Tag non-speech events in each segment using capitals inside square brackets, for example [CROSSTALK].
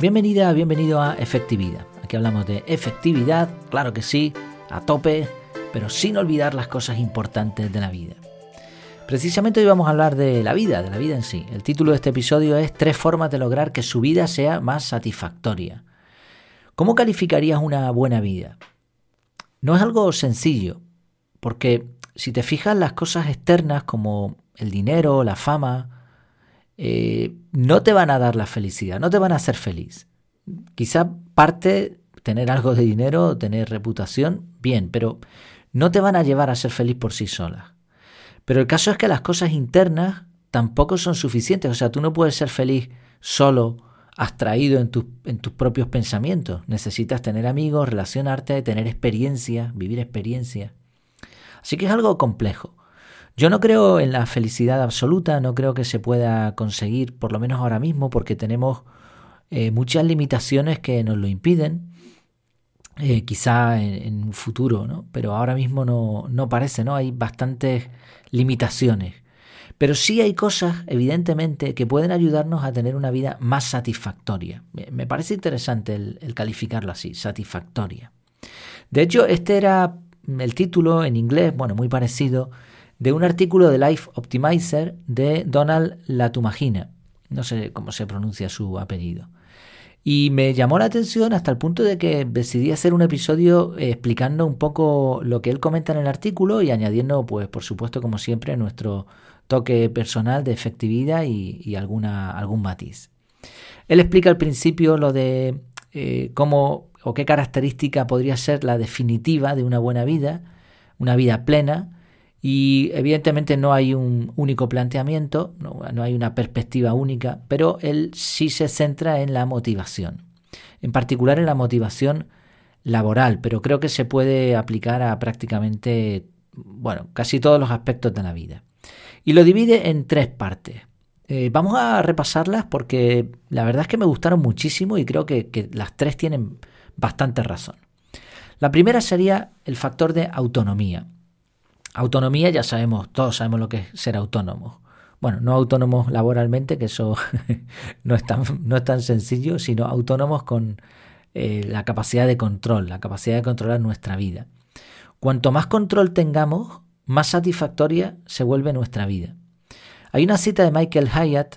Bienvenida, bienvenido a Efectividad. Aquí hablamos de efectividad, claro que sí, a tope, pero sin olvidar las cosas importantes de la vida. Precisamente hoy vamos a hablar de la vida, de la vida en sí. El título de este episodio es Tres formas de lograr que su vida sea más satisfactoria. ¿Cómo calificarías una buena vida? No es algo sencillo, porque si te fijas las cosas externas como el dinero, la fama, eh, no te van a dar la felicidad, no te van a hacer feliz. Quizá parte tener algo de dinero, tener reputación, bien, pero no te van a llevar a ser feliz por sí solas. Pero el caso es que las cosas internas tampoco son suficientes, o sea, tú no puedes ser feliz solo abstraído en, en tus propios pensamientos. Necesitas tener amigos, relacionarte, tener experiencia, vivir experiencia. Así que es algo complejo. Yo no creo en la felicidad absoluta, no creo que se pueda conseguir, por lo menos ahora mismo, porque tenemos eh, muchas limitaciones que nos lo impiden. Eh, quizá en, un futuro, ¿no? Pero ahora mismo no, no parece, ¿no? Hay bastantes limitaciones. Pero sí hay cosas, evidentemente, que pueden ayudarnos a tener una vida más satisfactoria. Me parece interesante el, calificarlo así, satisfactoria. De hecho, este era el título en inglés, bueno, muy parecido, de un artículo de Life Optimizer de Donald Latumagina. No sé cómo se pronuncia su apellido. Y me llamó la atención hasta el punto de que decidí hacer un episodio eh, explicando un poco lo que él comenta en el artículo y añadiendo, pues, por supuesto, como siempre, nuestro toque personal de efectividad y, alguna, algún matiz. Él explica al principio lo de eh, cómo o qué característica podría ser la definitiva de una buena vida, una vida plena, y evidentemente no hay un único planteamiento, no, no, hay una perspectiva única, pero él sí se centra en la motivación, en particular en la motivación laboral, pero creo que se puede aplicar a prácticamente, bueno, casi todos los aspectos de la vida y lo divide en tres partes. Eh, vamos a repasarlas porque la verdad es que me gustaron muchísimo y creo que, las tres tienen bastante razón. La primera sería el factor de autonomía. Autonomía ya sabemos, todos sabemos lo que es ser autónomo. Bueno, no autónomos laboralmente, que eso [LAUGHS] no, es tan, no es tan sencillo, sino autónomos con eh, la capacidad de control, la capacidad de controlar nuestra vida. Cuanto más control tengamos, más satisfactoria se vuelve nuestra vida. Hay una cita de Michael Hyatt,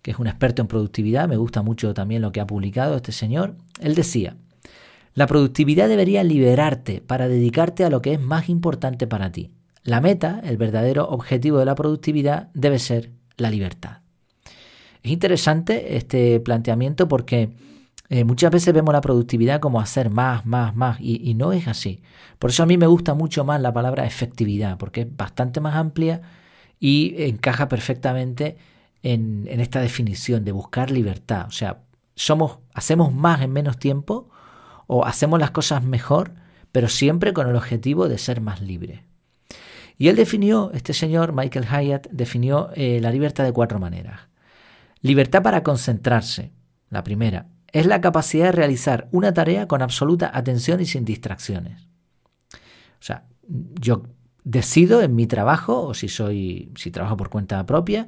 que es un experto en productividad, me gusta mucho también lo que ha publicado este señor. Él decía, la productividad debería liberarte para dedicarte a lo que es más importante para ti. La meta, el verdadero objetivo de la productividad, debe ser la libertad. Es interesante este planteamiento porque eh, muchas veces vemos la productividad como hacer más, más, más, y, no es así. Por eso a mí me gusta mucho más la palabra efectividad, porque es bastante más amplia y encaja perfectamente en, en esta definición de buscar libertad. O sea, somos, hacemos más en menos tiempo o hacemos las cosas mejor, pero siempre con el objetivo de ser más libre. Y él definió, este señor Michael Hyatt, definió eh, la libertad de cuatro maneras. Libertad para concentrarse, la primera es la capacidad de realizar una tarea con absoluta atención y sin distracciones. O sea, yo decido en mi trabajo, o si soy, si trabajo por cuenta propia,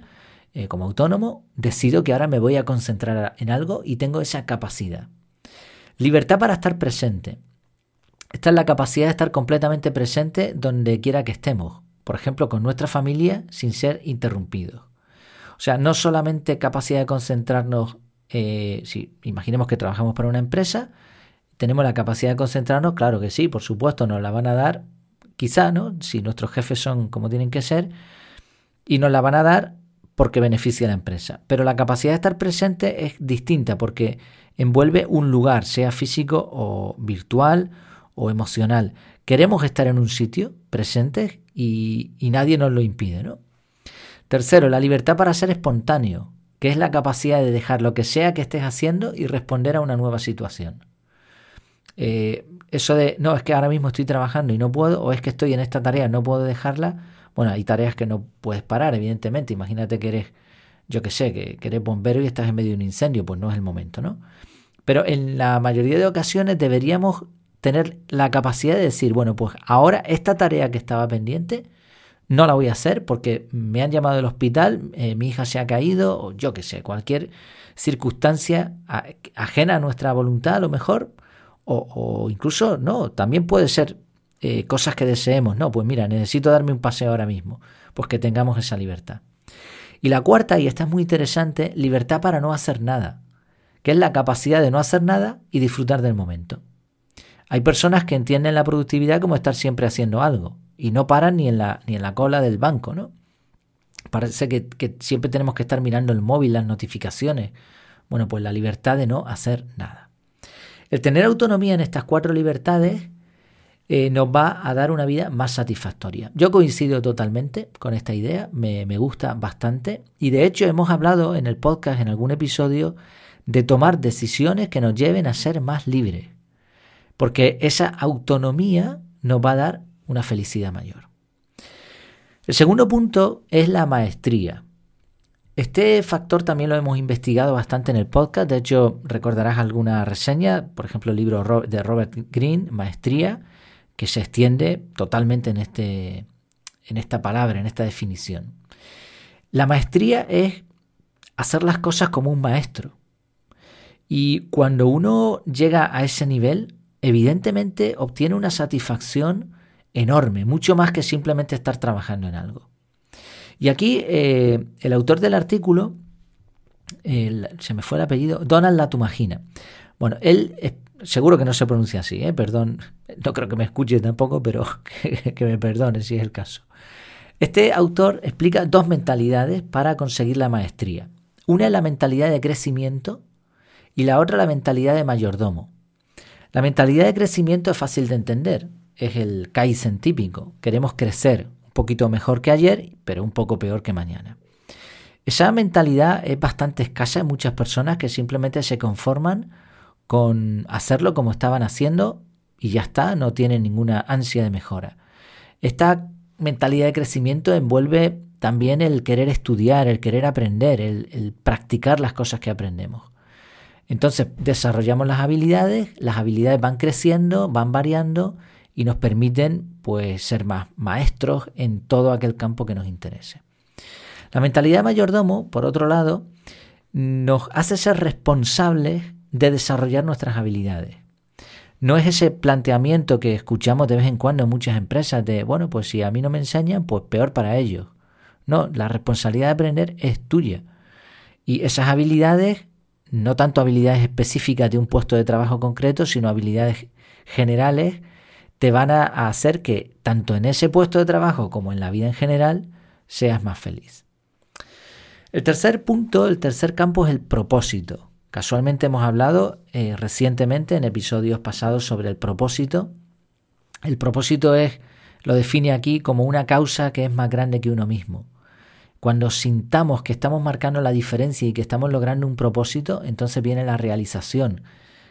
eh, como autónomo, decido que ahora me voy a concentrar en algo y tengo esa capacidad. Libertad para estar presente. Esta es la capacidad de estar completamente presente donde quiera que estemos, por ejemplo, con nuestra familia sin ser interrumpidos. O sea, no solamente capacidad de concentrarnos eh, si imaginemos que trabajamos para una empresa, tenemos la capacidad de concentrarnos, claro que sí, por supuesto, nos la van a dar, quizá, ¿no? Si nuestros jefes son como tienen que ser, y nos la van a dar porque beneficia a la empresa. Pero la capacidad de estar presente es distinta porque envuelve un lugar, sea físico o virtual o emocional. Queremos estar en un sitio presentes y, nadie nos lo impide, ¿no? Tercero, la libertad para ser espontáneo que es la capacidad de dejar lo que sea que estés haciendo y responder a una nueva situación. Eh, eso de, no, es que ahora mismo estoy trabajando y no puedo, o es que estoy en esta tarea, no puedo dejarla. Bueno, hay tareas que no puedes parar, evidentemente. Imagínate que eres, yo qué sé, que, eres bombero y estás en medio de un incendio, pues no es el momento, ¿no? Pero en la mayoría de ocasiones deberíamos tener la capacidad de decir, bueno, pues ahora esta tarea que estaba pendiente, no la voy a hacer porque me han llamado del hospital, eh, mi hija se ha caído o yo qué sé, cualquier circunstancia ajena a nuestra voluntad a lo mejor o, incluso no, también puede ser eh, cosas que deseemos, no, pues mira, necesito darme un paseo ahora mismo, pues que tengamos esa libertad. Y la cuarta, y esta es muy interesante, libertad para no hacer nada, que es la capacidad de no hacer nada y disfrutar del momento. Hay personas que entienden la productividad como estar siempre haciendo algo y no paran ni en la, ni en la cola del banco, ¿no? Parece que, siempre tenemos que estar mirando el móvil, las notificaciones. Bueno, pues la libertad de no hacer nada. El tener autonomía en estas cuatro libertades eh, nos va a dar una vida más satisfactoria. Yo coincido totalmente con esta idea, me, me, gusta bastante y de hecho hemos hablado en el podcast, en algún episodio, de tomar decisiones que nos lleven a ser más libres, porque esa autonomía nos va a dar una felicidad mayor. El segundo punto es la maestría. Este factor también lo hemos investigado bastante en el podcast, de hecho recordarás alguna reseña, por ejemplo el libro de Robert Greene, Maestría, que se extiende totalmente en, este, en esta palabra, en esta definición. La maestría es hacer las cosas como un maestro. Y cuando uno llega a ese nivel, evidentemente obtiene una satisfacción enorme, mucho más que simplemente estar trabajando en algo. Y aquí eh, el autor del artículo, se me fue el apellido, Donald Latumagina. Bueno, él seguro que no se pronuncia así, ¿eh? perdón, no creo que me escuche tampoco, pero [LAUGHS] que, me perdone si es el caso. Este autor explica dos mentalidades para conseguir la maestría. Una es la mentalidad de crecimiento y la otra la mentalidad de mayordomo. La mentalidad de crecimiento es fácil de entender, es el Kaizen típico. Queremos crecer un poquito mejor que ayer, pero un poco peor que mañana. Esa mentalidad es bastante escasa en muchas personas que simplemente se conforman con hacerlo como estaban haciendo y ya está, no tienen ninguna ansia de mejora. Esta mentalidad de crecimiento envuelve también el querer estudiar, el querer aprender, el, practicar las cosas que aprendemos. Entonces desarrollamos las habilidades, las habilidades van creciendo, van variando y nos permiten pues ser más maestros en todo aquel campo que nos interese. La mentalidad de mayordomo, por otro lado, nos hace ser responsables de desarrollar nuestras habilidades. No es ese planteamiento que escuchamos de vez en cuando en muchas empresas de, bueno, pues si a mí no me enseñan, pues peor para ellos. No, la responsabilidad de aprender es tuya. Y esas habilidades, no tanto habilidades específicas de un puesto de trabajo concreto, sino habilidades generales, te van a hacer que tanto en ese puesto de trabajo como en la vida en general seas más feliz. El tercer punto, el tercer campo es el propósito. Casualmente hemos hablado eh, recientemente en episodios pasados sobre el propósito. El propósito es, lo define aquí como una causa que es más grande que uno mismo. Cuando sintamos que estamos marcando la diferencia y que estamos logrando un propósito, entonces viene la realización,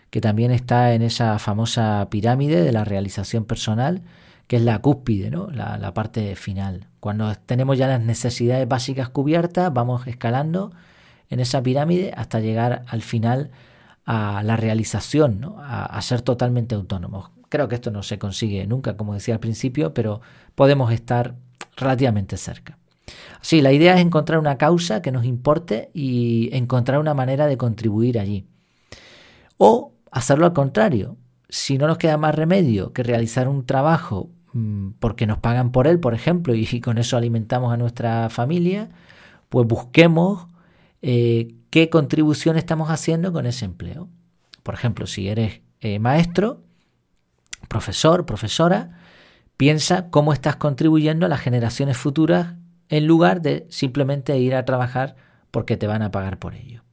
que también está en esa famosa pirámide de la realización personal, que es la cúspide, ¿no? la, la parte final. Cuando tenemos ya las necesidades básicas cubiertas, vamos escalando en esa pirámide hasta llegar al final a la realización, a, ser totalmente autónomos. Creo que esto no se consigue nunca, como decía al principio, pero podemos estar relativamente cerca. Sí, la idea es encontrar una causa que nos importe y encontrar una manera de contribuir allí. O hacerlo al contrario. Si no nos queda más remedio que realizar un trabajo mm, porque nos pagan por él, por ejemplo, y con eso alimentamos a nuestra familia, pues busquemos eh, qué contribución estamos haciendo con ese empleo. Por ejemplo, si eres eh, maestro, profesor, profesora, piensa cómo estás contribuyendo a las generaciones futuras en lugar de simplemente ir a trabajar porque te van a pagar por ello.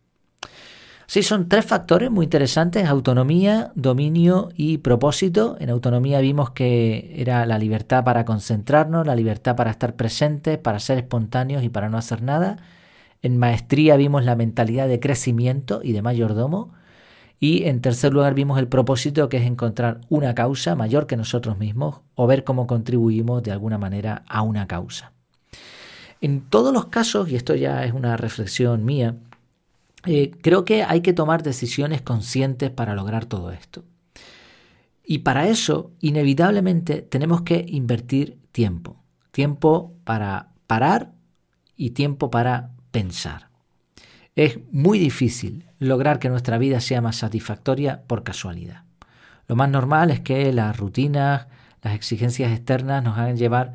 Sí, son tres factores muy interesantes, autonomía, dominio y propósito. En autonomía vimos que era la libertad para concentrarnos, la libertad para estar presentes, para ser espontáneos y para no hacer nada. En maestría vimos la mentalidad de crecimiento y de mayordomo. Y en tercer lugar vimos el propósito que es encontrar una causa mayor que nosotros mismos o ver cómo contribuimos de alguna manera a una causa. En todos los casos, y esto ya es una reflexión mía, eh, creo que hay que tomar decisiones conscientes para lograr todo esto. Y para eso, inevitablemente, tenemos que invertir tiempo. tiempo para parar y tiempo para pensar. Es muy difícil lograr que nuestra vida sea más satisfactoria por casualidad. Lo más normal es que las rutinas, las exigencias externas nos hagan llevar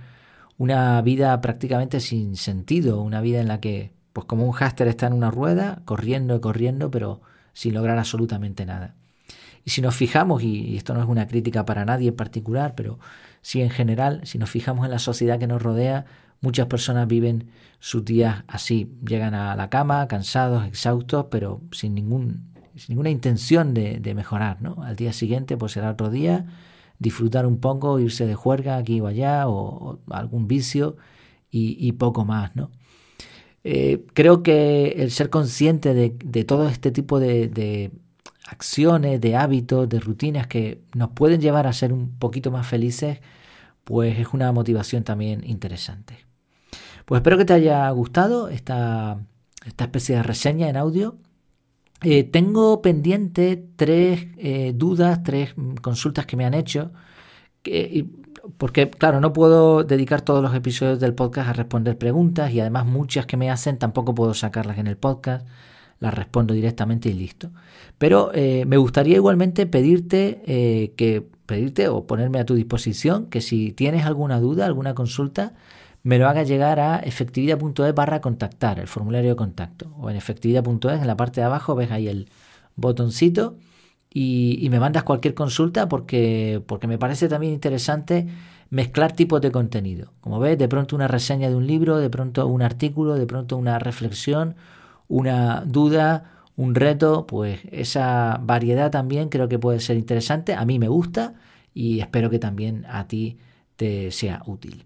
una vida prácticamente sin sentido, una vida en la que, pues como un háster está en una rueda, corriendo y corriendo, pero sin lograr absolutamente nada. Y si nos fijamos, y esto no es una crítica para nadie en particular, pero sí en general, si nos fijamos en la sociedad que nos rodea, muchas personas viven sus días así, llegan a la cama cansados, exhaustos, pero sin, ningún, sin ninguna intención de, mejorar. ¿no? Al día siguiente pues será otro día, disfrutar un poco, irse de juerga aquí o allá, o, algún vicio y, poco más. ¿no? Eh, creo que el ser consciente de, todo este tipo de, acciones, de hábitos, de rutinas que nos pueden llevar a ser un poquito más felices, pues es una motivación también interesante. Pues espero que te haya gustado esta, esta especie de reseña en audio. Eh, tengo pendiente tres eh, dudas, tres consultas que me han hecho, porque claro, no puedo dedicar todos los episodios del podcast a responder preguntas y además muchas que me hacen tampoco puedo sacarlas en el podcast las respondo directamente y listo. Pero eh, me gustaría igualmente pedirte eh, que pedirte o ponerme a tu disposición que si tienes alguna duda, alguna consulta, me lo hagas llegar a efectividad.es barra contactar, el formulario de contacto. O en efectividad.es, en la parte de abajo, ves ahí el botoncito y, y, me mandas cualquier consulta porque, porque me parece también interesante mezclar tipos de contenido. Como ves, de pronto una reseña de un libro, de pronto un artículo, de pronto una reflexión una duda, un reto, pues esa variedad también creo que puede ser interesante. A mí me gusta y espero que también a ti te sea útil.